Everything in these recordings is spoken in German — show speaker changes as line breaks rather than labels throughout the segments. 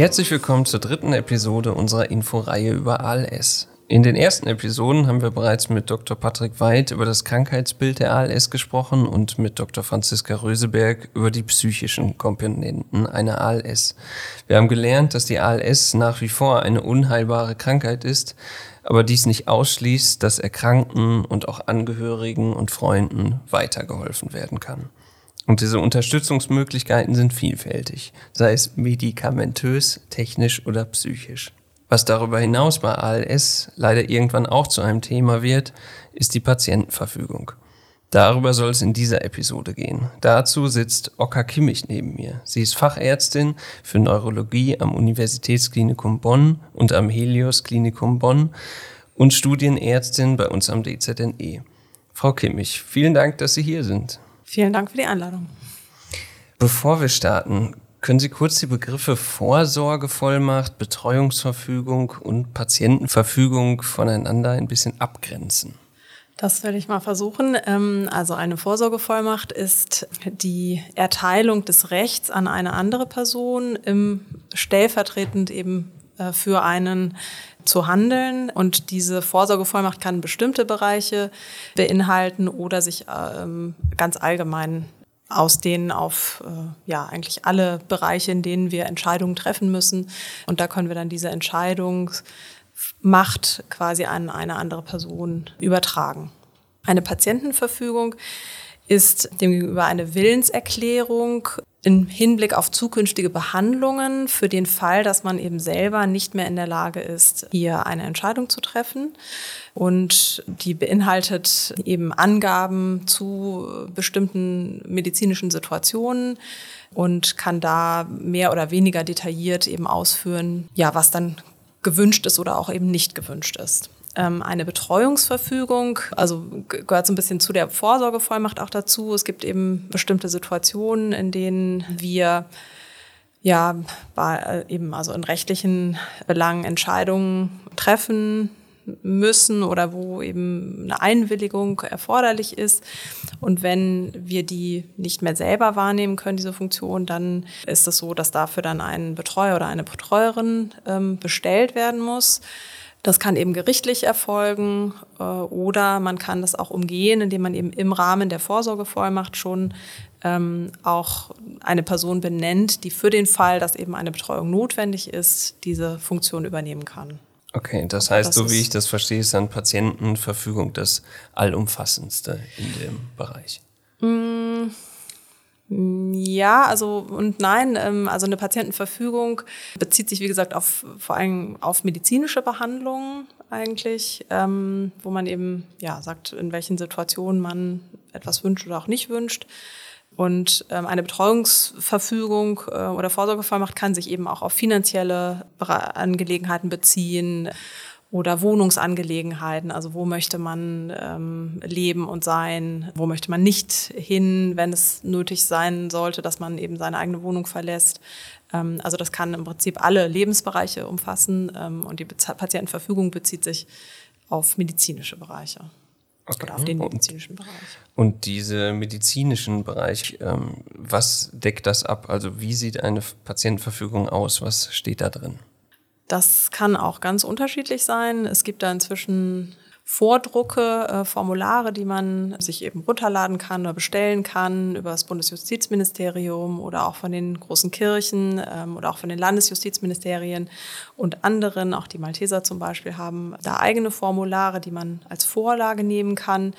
Herzlich willkommen zur dritten Episode unserer Inforeihe über ALS. In den ersten Episoden haben wir bereits mit Dr. Patrick Weid über das Krankheitsbild der ALS gesprochen und mit Dr. Franziska Röseberg über die psychischen Komponenten einer ALS. Wir haben gelernt, dass die ALS nach wie vor eine unheilbare Krankheit ist, aber dies nicht ausschließt, dass Erkrankten und auch Angehörigen und Freunden weitergeholfen werden kann. Und diese Unterstützungsmöglichkeiten sind vielfältig, sei es medikamentös, technisch oder psychisch. Was darüber hinaus bei ALS leider irgendwann auch zu einem Thema wird, ist die Patientenverfügung. Darüber soll es in dieser Episode gehen. Dazu sitzt Oka Kimmich neben mir. Sie ist Fachärztin für Neurologie am Universitätsklinikum Bonn und am Helios Klinikum Bonn und Studienärztin bei uns am DZNE. Frau Kimmich, vielen Dank, dass Sie hier sind.
Vielen Dank für die Einladung.
Bevor wir starten, können Sie kurz die Begriffe Vorsorgevollmacht, Betreuungsverfügung und Patientenverfügung voneinander ein bisschen abgrenzen?
Das werde ich mal versuchen. Ähm, also eine Vorsorgevollmacht ist die Erteilung des Rechts an eine andere Person, im stellvertretend eben für einen zu handeln. Und diese Vorsorgevollmacht kann bestimmte Bereiche beinhalten oder sich ähm, ganz allgemein ausdehnen auf äh, ja eigentlich alle Bereiche, in denen wir Entscheidungen treffen müssen. Und da können wir dann diese Entscheidungsmacht quasi an eine andere Person übertragen. Eine Patientenverfügung ist demgegenüber eine Willenserklärung im Hinblick auf zukünftige Behandlungen für den Fall, dass man eben selber nicht mehr in der Lage ist, hier eine Entscheidung zu treffen. Und die beinhaltet eben Angaben zu bestimmten medizinischen Situationen und kann da mehr oder weniger detailliert eben ausführen, ja, was dann gewünscht ist oder auch eben nicht gewünscht ist ähm, eine Betreuungsverfügung, also gehört so ein bisschen zu der Vorsorgevollmacht auch dazu. Es gibt eben bestimmte Situationen, in denen wir ja bei, äh, eben also in rechtlichen Belangen Entscheidungen treffen müssen oder wo eben eine Einwilligung erforderlich ist. Und wenn wir die nicht mehr selber wahrnehmen können, diese Funktion, dann ist es so, dass dafür dann ein Betreuer oder eine Betreuerin ähm, bestellt werden muss. Das kann eben gerichtlich erfolgen äh, oder man kann das auch umgehen, indem man eben im Rahmen der Vorsorgevollmacht schon ähm, auch eine Person benennt, die für den Fall, dass eben eine Betreuung notwendig ist, diese Funktion übernehmen kann.
Okay, das heißt, das so wie ich das verstehe, ist dann Patientenverfügung das allumfassendste in dem Bereich.
Mm, ja, also und nein, ähm, also eine Patientenverfügung bezieht sich, wie gesagt, auf vor allem auf medizinische Behandlungen eigentlich, ähm, wo man eben ja sagt, in welchen Situationen man etwas wünscht oder auch nicht wünscht. Und ähm, eine Betreuungsverfügung äh, oder Vorsorgevollmacht kann sich eben auch auf finanzielle Angelegenheiten beziehen oder Wohnungsangelegenheiten, also wo möchte man ähm, leben und sein, wo möchte man nicht hin, wenn es nötig sein sollte, dass man eben seine eigene Wohnung verlässt. Ähm, also das kann im Prinzip alle Lebensbereiche umfassen ähm, und die Patientenverfügung bezieht sich auf medizinische Bereiche.
Okay. Oder auf den medizinischen Bereich. Und diese medizinischen Bereich, ähm, was deckt das ab? Also wie sieht eine Patientenverfügung aus? Was steht da drin?
Das kann auch ganz unterschiedlich sein. Es gibt da inzwischen Vordrucke, äh, Formulare, die man sich eben runterladen kann oder bestellen kann über das Bundesjustizministerium oder auch von den großen Kirchen ähm, oder auch von den Landesjustizministerien und anderen, auch die Malteser zum Beispiel, haben da eigene Formulare, die man als Vorlage nehmen kann.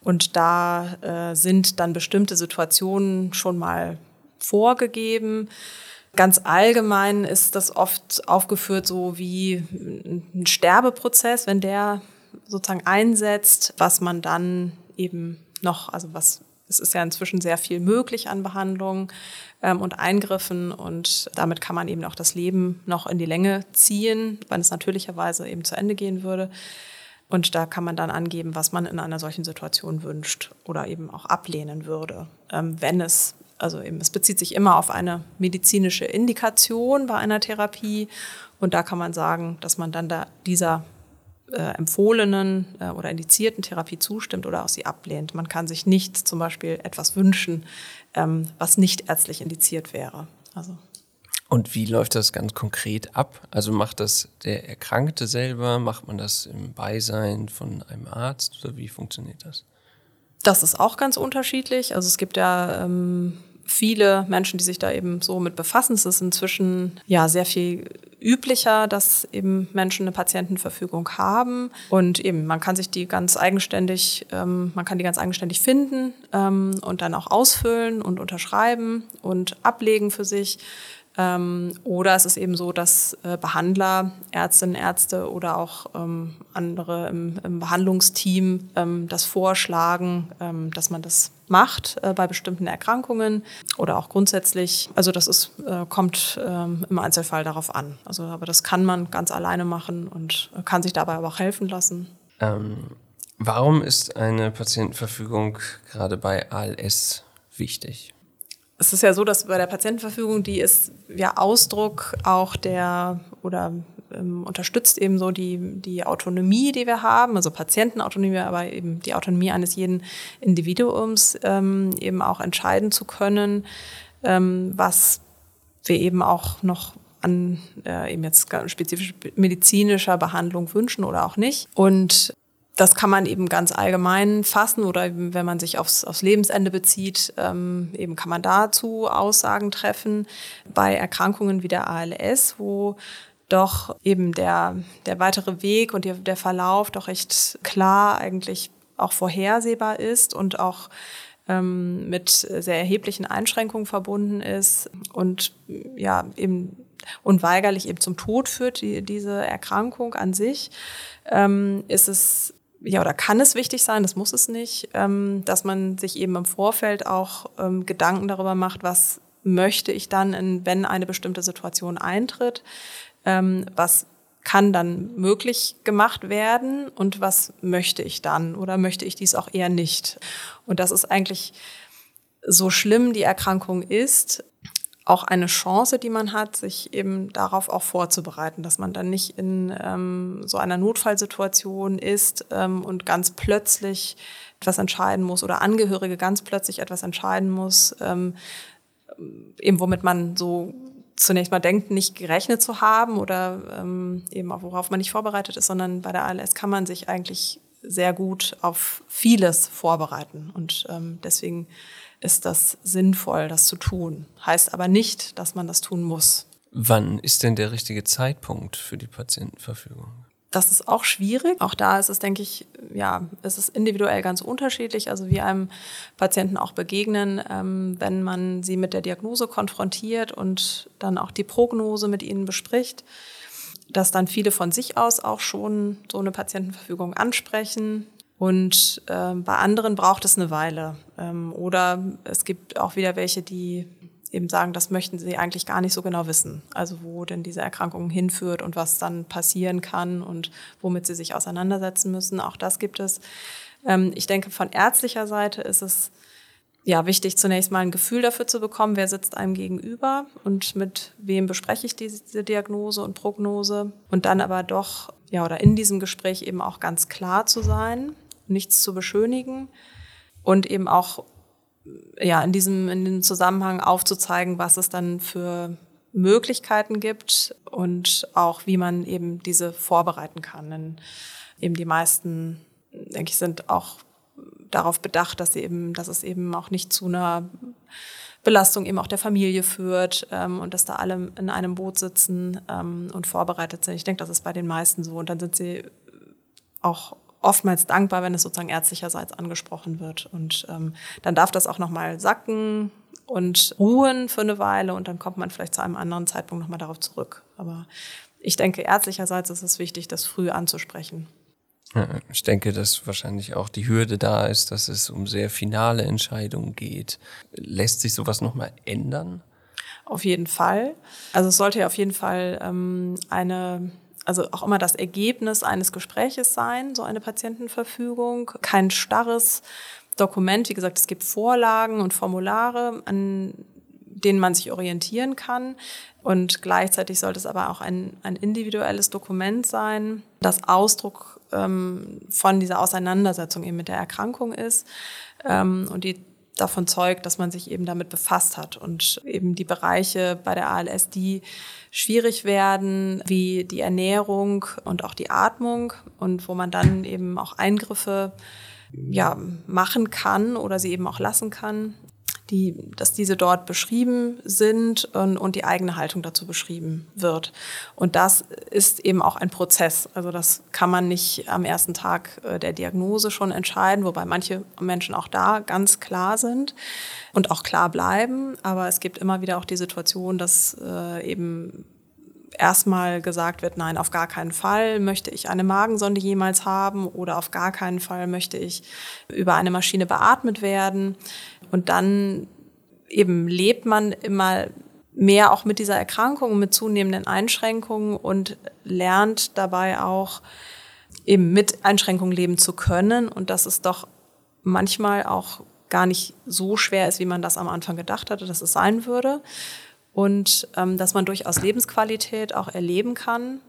Und da äh, sind dann bestimmte Situationen schon mal vorgegeben. Ganz allgemein ist das oft aufgeführt so wie ein Sterbeprozess, wenn der sozusagen einsetzt, was man dann eben noch, also was, es ist ja inzwischen sehr viel möglich an Behandlungen ähm, und Eingriffen und damit kann man eben auch das Leben noch in die Länge ziehen, wenn es natürlicherweise eben zu Ende gehen würde. Und da kann man dann angeben, was man in einer solchen Situation wünscht oder eben auch ablehnen würde, ähm, wenn es also eben, es bezieht sich immer auf eine medizinische Indikation bei einer Therapie. Und da kann man sagen, dass man dann da dieser äh, empfohlenen äh, oder indizierten Therapie zustimmt oder auch sie ablehnt. Man kann sich nicht zum Beispiel etwas wünschen, ähm, was nicht ärztlich indiziert wäre. Also
Und wie läuft das ganz konkret ab? Also macht das der Erkrankte selber? Macht man das im Beisein von einem Arzt oder wie funktioniert das?
Das ist auch ganz unterschiedlich. Also es gibt ja ähm, viele Menschen, die sich da eben so mit befassen. Es ist inzwischen ja sehr viel üblicher, dass eben Menschen eine Patientenverfügung haben und eben man kann sich die ganz eigenständig, ähm, man kann die ganz eigenständig finden ähm, und dann auch ausfüllen und unterschreiben und ablegen für sich. Ähm, oder es ist eben so, dass äh, Behandler, Ärztinnen, Ärzte oder auch ähm, andere im, im Behandlungsteam ähm, das vorschlagen, ähm, dass man das macht äh, bei bestimmten Erkrankungen oder auch grundsätzlich. Also das ist, äh, kommt ähm, im Einzelfall darauf an. Also aber das kann man ganz alleine machen und kann sich dabei aber auch helfen lassen.
Ähm, warum ist eine Patientenverfügung gerade bei ALS wichtig?
Es ist ja so, dass bei der Patientenverfügung, die ist ja Ausdruck auch der oder ähm, unterstützt eben so die, die Autonomie, die wir haben, also Patientenautonomie, aber eben die Autonomie eines jeden Individuums, ähm, eben auch entscheiden zu können, ähm, was wir eben auch noch an äh, eben jetzt spezifisch medizinischer Behandlung wünschen oder auch nicht. Und das kann man eben ganz allgemein fassen oder wenn man sich aufs, aufs Lebensende bezieht, ähm, eben kann man dazu Aussagen treffen. Bei Erkrankungen wie der ALS, wo doch eben der, der weitere Weg und der, Verlauf doch recht klar eigentlich auch vorhersehbar ist und auch ähm, mit sehr erheblichen Einschränkungen verbunden ist und ja eben unweigerlich eben zum Tod führt, die, diese Erkrankung an sich, ähm, ist es ja, oder kann es wichtig sein, das muss es nicht, ähm, dass man sich eben im Vorfeld auch ähm, Gedanken darüber macht, was möchte ich dann, in, wenn eine bestimmte Situation eintritt, ähm, was kann dann möglich gemacht werden und was möchte ich dann oder möchte ich dies auch eher nicht. Und das ist eigentlich so schlimm die Erkrankung ist, auch eine Chance, die man hat, sich eben darauf auch vorzubereiten, dass man dann nicht in ähm, so einer Notfallsituation ist ähm, und ganz plötzlich etwas entscheiden muss oder Angehörige ganz plötzlich etwas entscheiden muss, ähm, eben womit man so zunächst mal denkt, nicht gerechnet zu haben oder ähm, eben auch worauf man nicht vorbereitet ist, sondern bei der ALS kann man sich eigentlich sehr gut auf vieles vorbereiten. Und ähm, deswegen ist das sinnvoll, das zu tun. Heißt aber nicht, dass man das tun muss.
Wann ist denn der richtige Zeitpunkt für die Patientenverfügung?
Das ist auch schwierig. Auch da ist es, denke ich, ja, es ist individuell ganz unterschiedlich. Also wie einem Patienten auch begegnen, ähm, wenn man sie mit der Diagnose konfrontiert und dann auch die Prognose mit ihnen bespricht, dass dann viele von sich aus auch schon so eine Patientenverfügung ansprechen, und ähm, bei anderen braucht es eine Weile. Ähm, oder es gibt auch wieder welche, die eben sagen, das möchten sie eigentlich gar nicht so genau wissen. Also wo denn diese Erkrankung hinführt und was dann passieren kann und womit sie sich auseinandersetzen müssen. Auch das gibt es. Ähm, ich denke, von ärztlicher Seite ist es ja wichtig, zunächst mal ein Gefühl dafür zu bekommen, wer sitzt einem gegenüber und mit wem bespreche ich diese Diagnose und Prognose. Und dann aber doch, ja, oder in diesem Gespräch eben auch ganz klar zu sein, nichts zu beschönigen und eben auch ja, in diesem, in dem Zusammenhang aufzuzeigen, was es dann für Möglichkeiten gibt und auch wie man eben diese vorbereiten kann. Denn eben die meisten, denke ich, sind auch darauf bedacht, dass sie eben, dass es eben auch nicht zu einer Belastung eben auch der Familie führt ähm, und dass da alle in einem Boot sitzen ähm, und vorbereitet sind. Ich denke, das ist bei den meisten so. Und dann sind sie auch oftmals dankbar, wenn es sozusagen ärztlicherseits angesprochen wird. Und ähm, dann darf das auch nochmal sacken und ruhen für eine Weile und dann kommt man vielleicht zu einem anderen Zeitpunkt nochmal darauf zurück. Aber ich denke, ärztlicherseits ist es wichtig, das früh anzusprechen.
Ich denke, dass wahrscheinlich auch die Hürde da ist, dass es um sehr finale Entscheidungen geht. Lässt sich sowas nochmal ändern?
Auf jeden Fall. Also es sollte ja auf jeden Fall ähm, eine also auch immer das Ergebnis eines Gespräches sein, so eine Patientenverfügung. Kein starres Dokument. Wie gesagt, es gibt Vorlagen und Formulare, an denen man sich orientieren kann. Und gleichzeitig sollte es aber auch ein, ein individuelles Dokument sein, das Ausdruck ähm, von dieser Auseinandersetzung eben mit der Erkrankung ist. Ähm, und die davon zeugt, dass man sich eben damit befasst hat und eben die Bereiche bei der ALS, die schwierig werden, wie die Ernährung und auch die Atmung und wo man dann eben auch Eingriffe ja, machen kann oder sie eben auch lassen kann die, dass diese dort beschrieben sind und, und die eigene Haltung dazu beschrieben wird. Und das ist eben auch ein Prozess. Also das kann man nicht am ersten Tag äh, der Diagnose schon entscheiden, wobei manche Menschen auch da ganz klar sind und auch klar bleiben. Aber es gibt immer wieder auch die Situation, dass äh, eben erstmal gesagt wird, nein, auf gar keinen Fall möchte ich eine Magensonde jemals haben oder auf gar keinen Fall möchte ich über eine Maschine beatmet werden. Und dann eben lebt man immer mehr auch mit dieser Erkrankung, mit zunehmenden Einschränkungen und lernt dabei auch eben mit Einschränkungen leben zu können und dass es doch manchmal auch gar nicht so schwer ist, wie man das am Anfang gedacht hatte, dass es sein würde und ähm, dass man durchaus Lebensqualität auch erleben kann.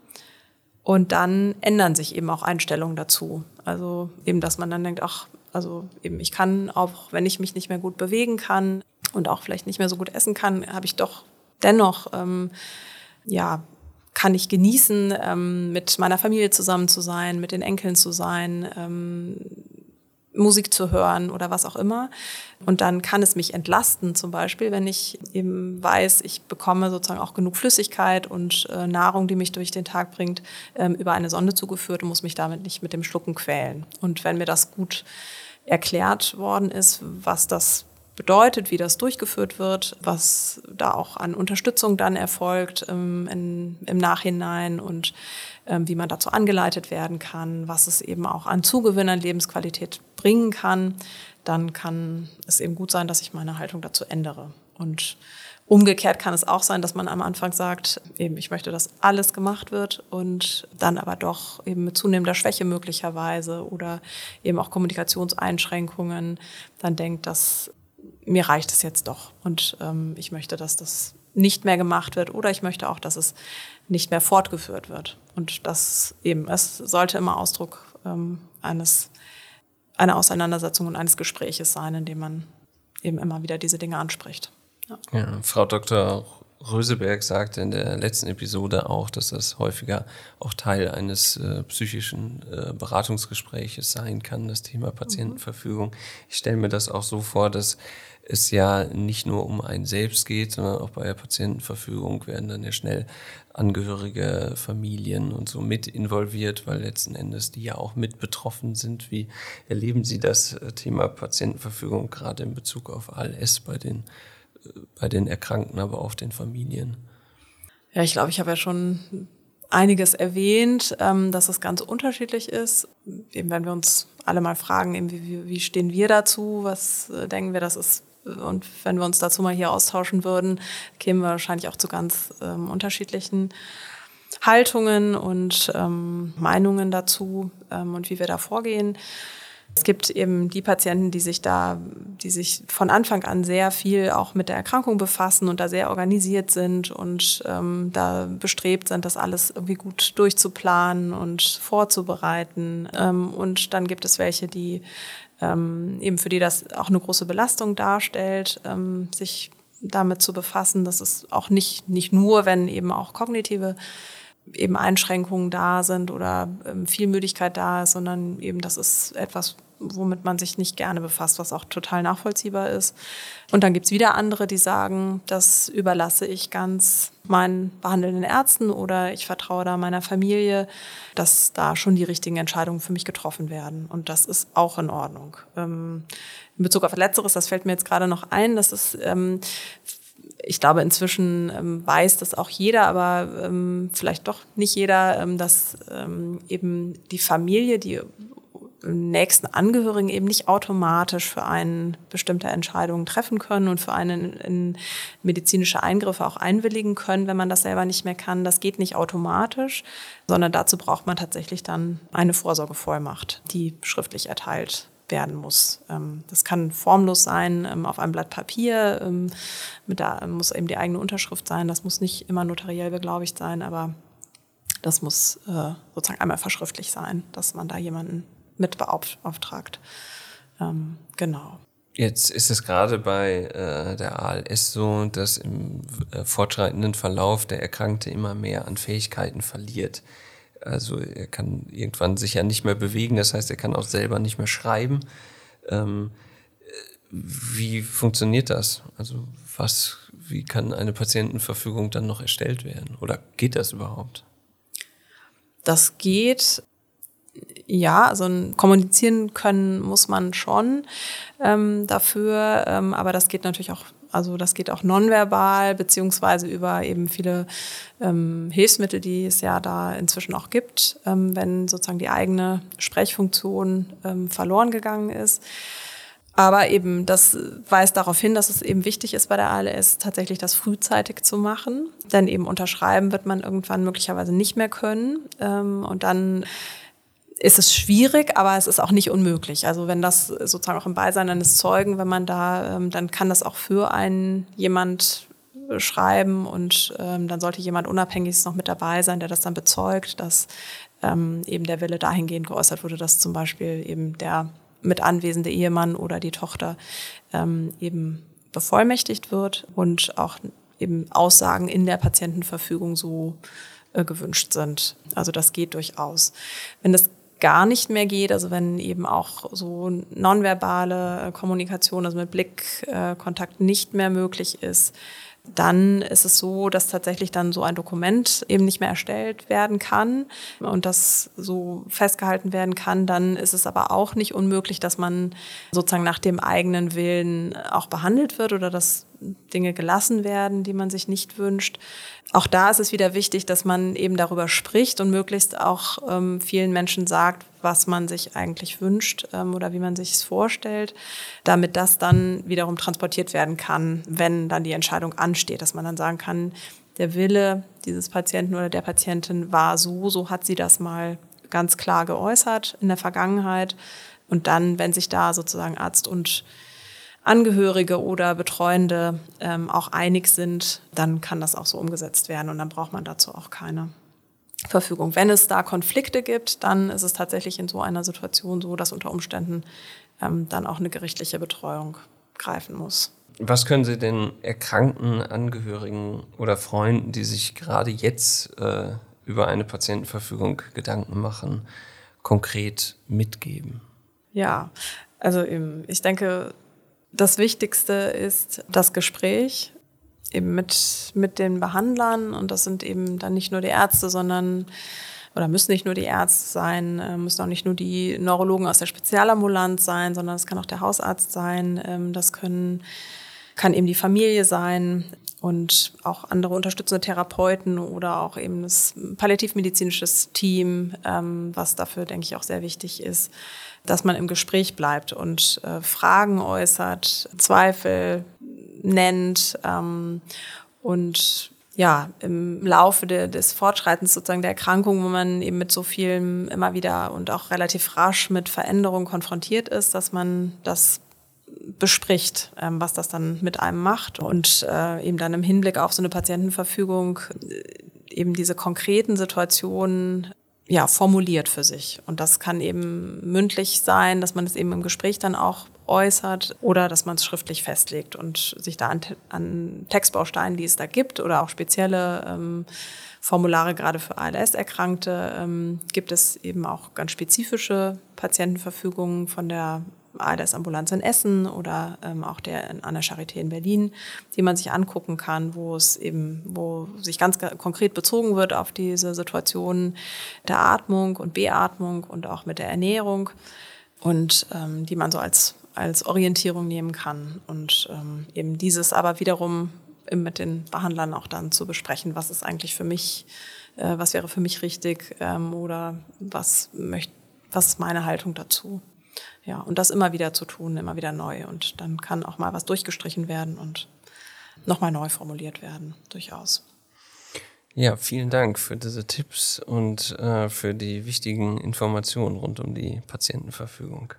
Und dann ändern sich eben auch Einstellungen dazu. Also eben, dass man dann denkt, ach, also eben, ich kann auch, wenn ich mich nicht mehr gut bewegen kann und auch vielleicht nicht mehr so gut essen kann, habe ich doch dennoch, ähm, ja, kann ich genießen, ähm, mit meiner Familie zusammen zu sein, mit den Enkeln zu sein, ähm, Musik zu hören oder was auch immer. Und dann kann es mich entlasten, zum Beispiel, wenn ich eben weiß, ich bekomme sozusagen auch genug Flüssigkeit und äh, Nahrung, die mich durch den Tag bringt, ähm, über eine Sonde zugeführt und muss mich damit nicht mit dem Schlucken quälen. Und wenn mir das gut erklärt worden ist, was das bedeutet, wie das durchgeführt wird, was da auch an Unterstützung dann erfolgt ähm, in, im Nachhinein und ähm, wie man dazu angeleitet werden kann, was es eben auch an Zugewinn an Lebensqualität bringen kann, dann kann es eben gut sein, dass ich meine Haltung dazu ändere. Und umgekehrt kann es auch sein, dass man am Anfang sagt, eben ich möchte, dass alles gemacht wird und dann aber doch eben mit zunehmender Schwäche möglicherweise oder eben auch Kommunikationseinschränkungen dann denkt, dass mir reicht es jetzt doch und ähm, ich möchte, dass das nicht mehr gemacht wird oder ich möchte auch, dass es nicht mehr fortgeführt wird. Und das eben, es sollte immer Ausdruck ähm, eines, einer Auseinandersetzung und eines Gespräches sein, in dem man eben immer wieder diese Dinge anspricht.
Ja. ja Frau Dr. Röseberg sagte in der letzten Episode auch, dass das häufiger auch Teil eines äh, psychischen äh, Beratungsgespräches sein kann, das Thema Patientenverfügung. Ich stelle mir das auch so vor, dass es ja nicht nur um einen selbst geht, sondern auch bei der Patientenverfügung werden dann ja schnell Angehörige, Familien und so mit involviert, weil letzten Endes die ja auch mit betroffen sind. Wie erleben Sie das äh, Thema Patientenverfügung gerade in Bezug auf ALS bei den, äh, bei den Erkrankten, aber auch den Familien?
Ja, ich glaube, ich habe ja schon einiges erwähnt, ähm, dass es ganz unterschiedlich ist. Eben wenn wir uns alle mal fragen, wie, stehen wir dazu, was äh, denken wir, das ist und wenn wir uns dazu mal hier austauschen würden, kämen wir wahrscheinlich auch zu ganz ähm, unterschiedlichen Haltungen und ähm, Meinungen dazu ähm, und wie wir da vorgehen. Es gibt eben die Patienten, die sich da, die sich von Anfang an sehr viel auch mit der Erkrankung befassen und da sehr organisiert sind und ähm, da bestrebt sind, das alles irgendwie gut durchzuplanen und vorzubereiten. Ähm, und dann gibt es welche, die ähm, eben für die das auch eine große Belastung darstellt, ähm, sich damit zu befassen. Das ist auch nicht, nicht nur, wenn eben auch kognitive eben Einschränkungen da sind oder ähm, viel Müdigkeit da ist, sondern eben das ist etwas, womit man sich nicht gerne befasst, was auch total nachvollziehbar ist. Und dann gibt's wieder andere, die sagen, das überlasse ich ganz meinen behandelnden Ärzten oder ich vertraue da meiner Familie, dass da schon die richtigen Entscheidungen für mich getroffen werden. Und das ist auch in Ordnung. Ähm, in Bezug auf Letzteres, das fällt mir jetzt gerade noch ein, dass es ähm, ich glaube, inzwischen ähm, weiß das auch jeder, aber ähm, vielleicht doch nicht jeder, ähm, dass ähm, eben die Familie, die nächsten Angehörigen eben nicht automatisch für einen bestimmte Entscheidungen treffen können und für einen in medizinische Eingriffe auch einwilligen können, wenn man das selber nicht mehr kann. Das geht nicht automatisch, sondern dazu braucht man tatsächlich dann eine Vorsorgevollmacht, die schriftlich erteilt werden muss. Ähm, das kann formlos sein, ähm, auf einem Blatt Papier, ähm, da muss eben die eigene Unterschrift sein. Das muss nicht immer notariell beglaubigt sein, aber das muss äh, sozusagen einmal verschriftlich sein, dass man da jemanden mit beauftragt. Ähm, genau.
Jetzt ist es gerade bei äh, der ALS so, dass im äh, fortschreitenden Verlauf der Erkrankte immer mehr an Fähigkeiten verliert. Also er kann irgendwann sich ja nicht mehr bewegen, das heißt, er kann auch selber nicht mehr schreiben. Ähm, wie funktioniert das? Also was, wie kann eine Patientenverfügung dann noch erstellt werden? Oder geht das überhaupt?
Das geht ja, also kommunizieren können muss man schon ähm, dafür, ähm, aber das geht natürlich auch, also das geht auch nonverbal, beziehungsweise über eben viele ähm, Hilfsmittel, die es ja da inzwischen auch gibt, ähm, wenn sozusagen die eigene Sprechfunktion ähm, verloren gegangen ist. Aber eben, das weist darauf hin, dass es eben wichtig ist bei der ALS, tatsächlich das frühzeitig zu machen. Denn eben unterschreiben wird man irgendwann möglicherweise nicht mehr können. Ähm, und dann ist es schwierig, aber es ist auch nicht unmöglich. Also wenn das sozusagen auch im Beisein eines Zeugen, wenn man da, ähm, dann kann das auch für einen jemand schreiben und ähm, dann sollte jemand Unabhängiges noch mit dabei sein, der das dann bezeugt, dass ähm, eben der Wille dahingehend geäußert wurde, dass zum Beispiel eben der mit anwesende Ehemann oder die Tochter eben bevollmächtigt wird und auch eben Aussagen in der Patientenverfügung so äh, gewünscht sind. Also das geht durchaus. Wenn das gar nicht mehr geht, also wenn eben auch so nonverbale Kommunikation, also mit Blickkontakt nicht mehr möglich ist, dann ist es so, dass tatsächlich dann so ein Dokument eben nicht mehr erstellt werden kann und das so festgehalten werden kann. Dann ist es aber auch nicht unmöglich, dass man sozusagen nach dem eigenen Willen auch behandelt wird oder dass Dinge gelassen werden, die man sich nicht wünscht. Auch da ist es wieder wichtig, dass man eben darüber spricht und möglichst auch ähm, vielen Menschen sagt, was man sich eigentlich wünscht ähm, oder wie man sich es vorstellt, damit das dann wiederum transportiert werden kann, wenn dann die Entscheidung ansteht, dass man dann sagen kann, der Wille dieses Patienten oder der Patientin war so, so hat sie das mal ganz klar geäußert in der Vergangenheit. Und dann, wenn sich da sozusagen Arzt und Angehörige oder Betreuende ähm, auch einig sind, dann kann das auch so umgesetzt werden und dann braucht man dazu auch keine Verfügung. Wenn es da Konflikte gibt, dann ist es tatsächlich in so einer Situation so, dass unter Umständen ähm, dann auch eine gerichtliche Betreuung greifen muss.
Was können Sie den erkrankten Angehörigen oder Freunden, die sich gerade jetzt äh, über eine Patientenverfügung Gedanken machen, konkret mitgeben?
Ja, also ich denke, das Wichtigste ist das Gespräch eben mit, mit den Behandlern. Und das sind eben dann nicht nur die Ärzte, sondern oder müssen nicht nur die Ärzte sein, äh, müssen auch nicht nur die Neurologen aus der Spezialambulanz sein, sondern es kann auch der Hausarzt sein, ähm, das können, kann eben die Familie sein und auch andere unterstützende Therapeuten oder auch eben das palliativmedizinisches Team, ähm, was dafür, denke ich, auch sehr wichtig ist dass man im Gespräch bleibt und äh, Fragen äußert, Zweifel nennt ähm, und ja, im Laufe de, des Fortschreitens sozusagen der Erkrankung, wo man eben mit so vielen immer wieder und auch relativ rasch mit Veränderungen konfrontiert ist, dass man das bespricht, ähm, was das dann mit einem macht und äh, eben dann im Hinblick auf so eine Patientenverfügung äh, eben diese konkreten Situationen ja, formuliert für sich. Und das kann eben mündlich sein, dass man es eben im Gespräch dann auch äußert oder dass man es schriftlich festlegt und sich da an, an Textbausteinen, die es da gibt oder auch spezielle ähm, Formulare gerade für ALS-Erkrankte, ähm, gibt es eben auch ganz spezifische Patientenverfügungen von der ALS-Ambulanz in Essen oder ähm, auch der an der Charité in Berlin, die man sich angucken kann, wo es eben, wo sich ganz konkret bezogen wird auf diese Situation der Atmung und Beatmung und auch mit der Ernährung und ähm, die man so als, als Orientierung nehmen kann. Und ähm, eben dieses aber wiederum mit den Behandlern auch dann zu besprechen, was ist eigentlich für mich, äh, was wäre für mich richtig ähm, oder was möchte, was ist meine Haltung dazu. Ja, und das immer wieder zu tun, immer wieder neu. Und dann kann auch mal was durchgestrichen werden und nochmal neu formuliert werden, durchaus.
Ja, vielen Dank für diese Tipps und äh, für die wichtigen Informationen rund um die Patientenverfügung.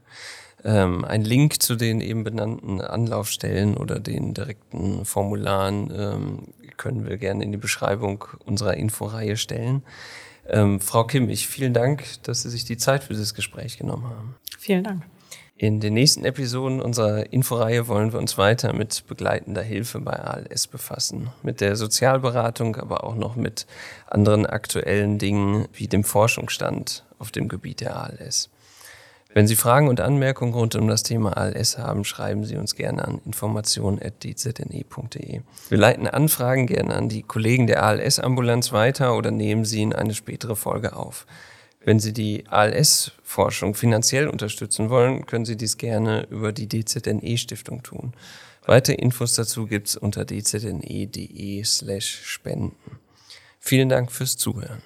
Ähm, ein Link zu den eben benannten Anlaufstellen oder den direkten Formularen ähm, können wir gerne in die Beschreibung unserer Inforeihe stellen. Ähm, Frau Kimmich, vielen Dank, dass Sie sich die Zeit für dieses Gespräch genommen haben.
Vielen Dank.
In den nächsten Episoden unserer Inforeihe wollen wir uns weiter mit begleitender Hilfe bei ALS befassen. Mit der Sozialberatung, aber auch noch mit anderen aktuellen Dingen wie dem Forschungsstand auf dem Gebiet der ALS. Wenn Sie Fragen und Anmerkungen rund um das Thema ALS haben, schreiben Sie uns gerne an information.dzne.de. Wir leiten Anfragen gerne an die Kollegen der ALS-Ambulanz weiter oder nehmen sie in eine spätere Folge auf. Wenn Sie die ALS-Forschung finanziell unterstützen wollen, können Sie dies gerne über die DZNE-Stiftung tun. Weitere Infos dazu gibt es unter dzne.de slash spenden. Vielen Dank fürs Zuhören.